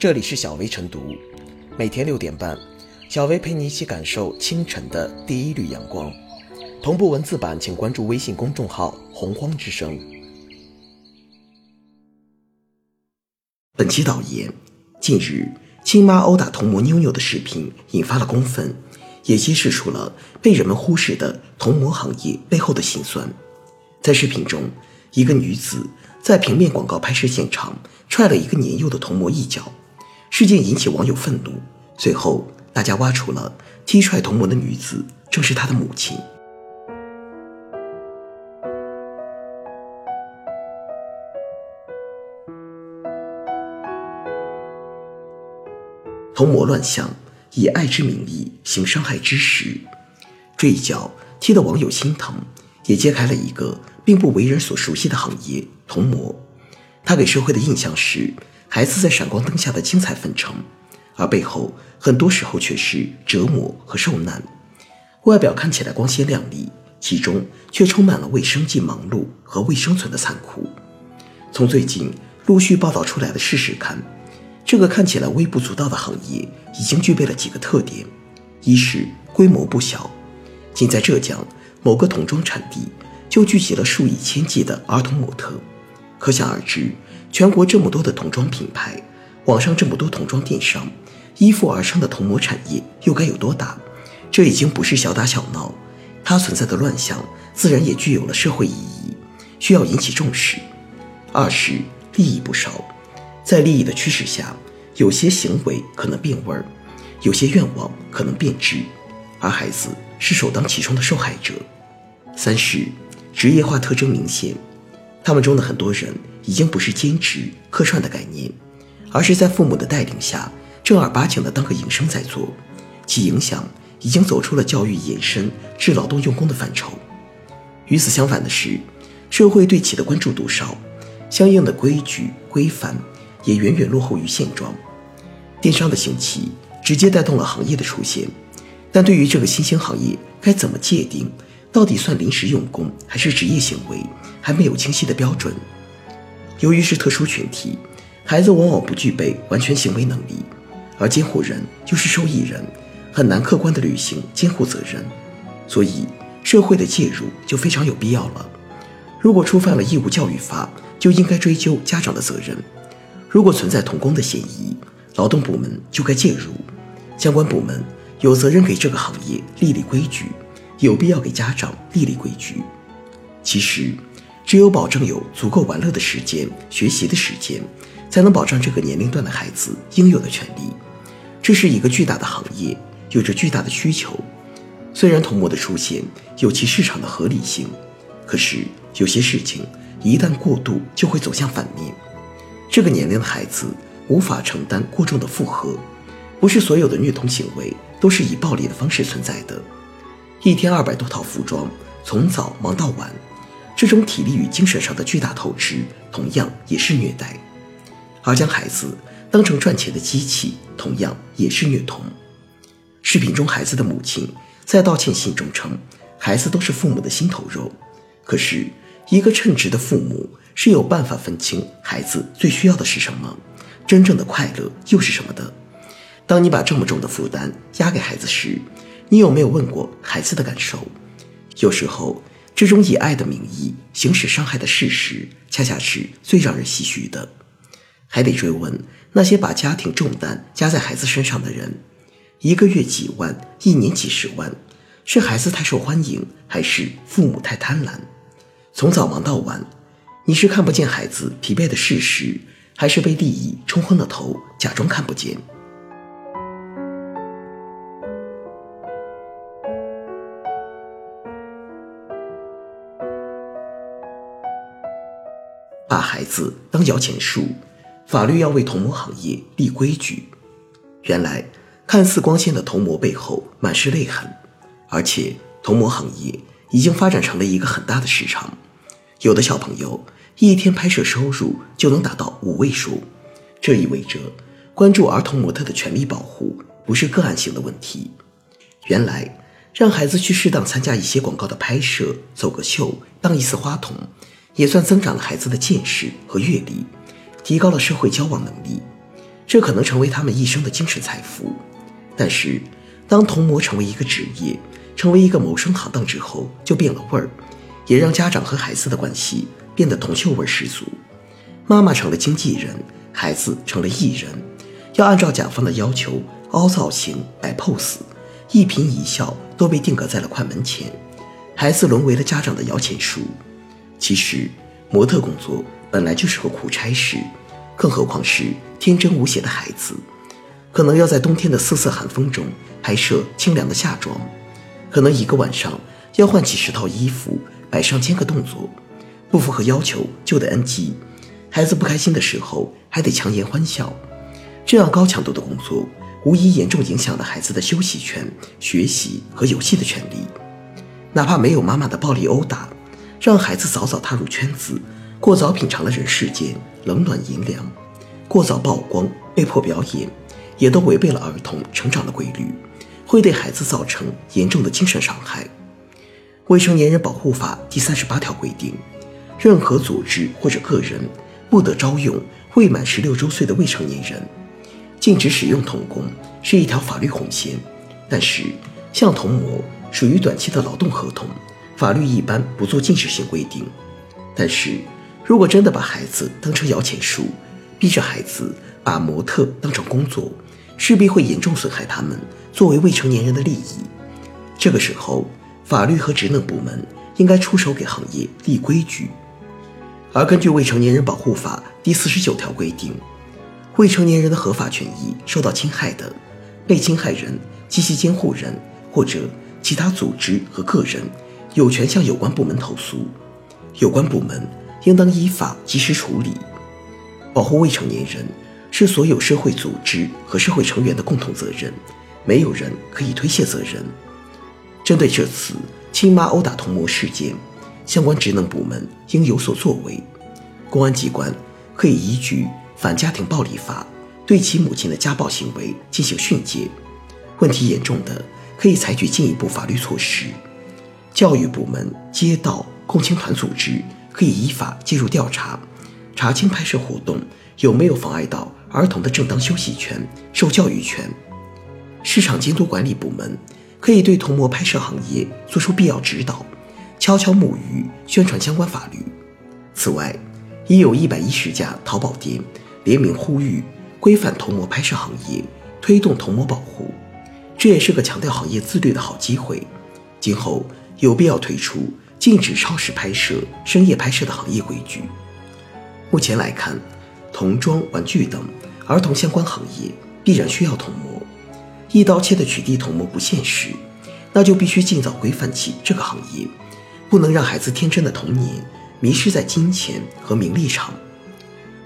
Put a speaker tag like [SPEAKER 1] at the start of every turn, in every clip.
[SPEAKER 1] 这里是小薇晨读，每天六点半，小薇陪你一起感受清晨的第一缕阳光。同步文字版，请关注微信公众号“洪荒之声”。本期导言：近日，亲妈殴打童模妞妞的视频引发了公愤，也揭示出了被人们忽视的童模行业背后的辛酸。在视频中，一个女子在平面广告拍摄现场踹了一个年幼的童模一脚，事件引起网友愤怒。随后，大家挖出了踢踹童模的女子正是她的母亲。童模乱象，以爱之名义行伤害之实，这一脚踢得网友心疼，也揭开了一个并不为人所熟悉的行业——童模。他给社会的印象是孩子在闪光灯下的精彩纷呈，而背后很多时候却是折磨和受难。外表看起来光鲜亮丽，其中却充满了为生计忙碌和为生存的残酷。从最近陆续报道出来的事实看，这个看起来微不足道的行业，已经具备了几个特点：一是规模不小，仅在浙江某个童装产地就聚集了数以千计的儿童模特，可想而知，全国这么多的童装品牌，网上这么多童装电商，依附而生的童模产业又该有多大？这已经不是小打小闹，它存在的乱象，自然也具有了社会意义，需要引起重视。二是利益不少。在利益的驱使下，有些行为可能变味儿，有些愿望可能变质，而孩子是首当其冲的受害者。三是职业化特征明显，他们中的很多人已经不是兼职客串的概念，而是在父母的带领下正儿八经的当个营生在做，其影响已经走出了教育延伸至劳动用工的范畴。与此相反的是，社会对其的关注度少，相应的规矩规范。也远远落后于现状。电商的兴起直接带动了行业的出现，但对于这个新兴行业该怎么界定，到底算临时用工还是职业行为，还没有清晰的标准。由于是特殊群体，孩子往往不具备完全行为能力，而监护人又是受益人，很难客观的履行监护责任，所以社会的介入就非常有必要了。如果触犯了义务教育法，就应该追究家长的责任。如果存在童工的嫌疑，劳动部门就该介入，相关部门有责任给这个行业立立规矩，有必要给家长立立规矩。其实，只有保证有足够玩乐的时间、学习的时间，才能保障这个年龄段的孩子应有的权利。这是一个巨大的行业，有着巨大的需求。虽然童模的出现有其市场的合理性，可是有些事情一旦过度，就会走向反面。这个年龄的孩子无法承担过重的负荷，不是所有的虐童行为都是以暴力的方式存在的。一天二百多套服装，从早忙到晚，这种体力与精神上的巨大透支，同样也是虐待。而将孩子当成赚钱的机器，同样也是虐童。视频中孩子的母亲在道歉信中称，孩子都是父母的心头肉，可是。一个称职的父母是有办法分清孩子最需要的是什么，真正的快乐又是什么的。当你把这么重的负担压给孩子时，你有没有问过孩子的感受？有时候，这种以爱的名义行使伤害的事实，恰恰是最让人唏嘘的。还得追问那些把家庭重担加在孩子身上的人：一个月几万，一年几十万，是孩子太受欢迎，还是父母太贪婪？从早忙到晚，你是看不见孩子疲惫的事实，还是被利益冲昏了头，假装看不见？把孩子当摇钱树，法律要为童模行业立规矩。原来看似光鲜的童模背后满是泪痕，而且童模行业已经发展成了一个很大的市场。有的小朋友一天拍摄收入就能达到五位数，这意味着关注儿童模特的权利保护不是个案性的问题。原来让孩子去适当参加一些广告的拍摄，走个秀，当一次花童，也算增长了孩子的见识和阅历，提高了社会交往能力。这可能成为他们一生的精神财富。但是，当童模成为一个职业，成为一个谋生行当之后，就变了味儿，也让家长和孩子的关系变得铜臭味十足。妈妈成了经纪人，孩子成了艺人，要按照甲方的要求凹造型、摆 pose，一颦一笑都被定格在了快门前，孩子沦为了家长的摇钱树。其实，模特工作本来就是个苦差事，更何况是天真无邪的孩子，可能要在冬天的瑟瑟寒风中拍摄清凉的夏装，可能一个晚上要换几十套衣服，摆上千个动作，不符合要求就得 NG。孩子不开心的时候还得强颜欢笑，这样高强度的工作，无疑严重影响了孩子的休息权、学习和游戏的权利。哪怕没有妈妈的暴力殴打，让孩子早早踏入圈子，过早品尝了人世间冷暖阴凉，过早曝光、被迫表演，也都违背了儿童成长的规律，会对孩子造成严重的精神伤害。未成年人保护法第三十八条规定，任何组织或者个人。不得招用未满十六周岁的未成年人，禁止使用童工是一条法律红线。但是，像童模属于短期的劳动合同，法律一般不做禁止性规定。但是，如果真的把孩子当成摇钱树，逼着孩子把模特当成工作，势必会严重损害他们作为未成年人的利益。这个时候，法律和职能部门应该出手给行业立规矩。而根据《未成年人保护法》第四十九条规定，未成年人的合法权益受到侵害的，被侵害人及其监护人或者其他组织和个人有权向有关部门投诉，有关部门应当依法及时处理。保护未成年人是所有社会组织和社会成员的共同责任，没有人可以推卸责任。针对这次亲妈殴打童模事件，相关职能部门应有所作为，公安机关可以依据《反家庭暴力法》对其母亲的家暴行为进行训诫，问题严重的可以采取进一步法律措施。教育部门、街道共青团组织可以依法介入调查，查清拍摄活动有没有妨碍到儿童的正当休息权、受教育权。市场监督管理部门可以对童模拍摄行业作出必要指导。悄悄木鱼宣传相关法律。此外，已有一百一十家淘宝店联名呼吁规范童模拍摄行业，推动童模保护。这也是个强调行业自律的好机会。今后有必要推出禁止超时拍摄、深夜拍摄的行业规矩。目前来看，童装、玩具等儿童相关行业必然需要童模，一刀切的取缔童模不现实，那就必须尽早规范起这个行业。不能让孩子天真的童年迷失在金钱和名利场。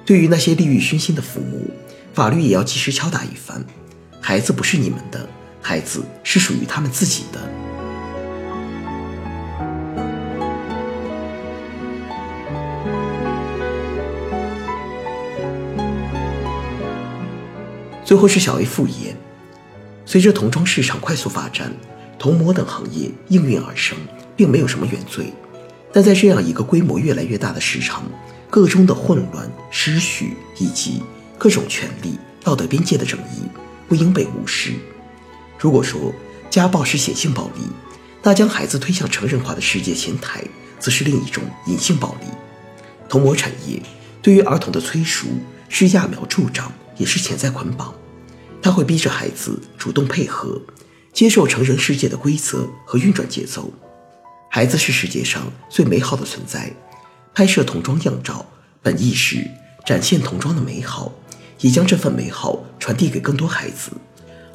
[SPEAKER 1] 对于那些利欲熏心的父母，法律也要及时敲打一番。孩子不是你们的，孩子是属于他们自己的。最后是小 A 复言，随着童装市场快速发展，童模等行业应运而生。并没有什么原罪，但在这样一个规模越来越大的市场，各中的混乱、失序以及各种权利、道德边界的争议，不应被无视。如果说家暴是显性暴力，那将孩子推向成人化的世界前台，则是另一种隐性暴力。童模产业对于儿童的催熟是揠苗助长，也是潜在捆绑。它会逼着孩子主动配合，接受成人世界的规则和运转节奏。孩子是世界上最美好的存在，拍摄童装样照，本意是展现童装的美好，也将这份美好传递给更多孩子，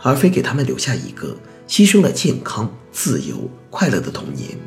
[SPEAKER 1] 而非给他们留下一个牺牲了健康、自由、快乐的童年。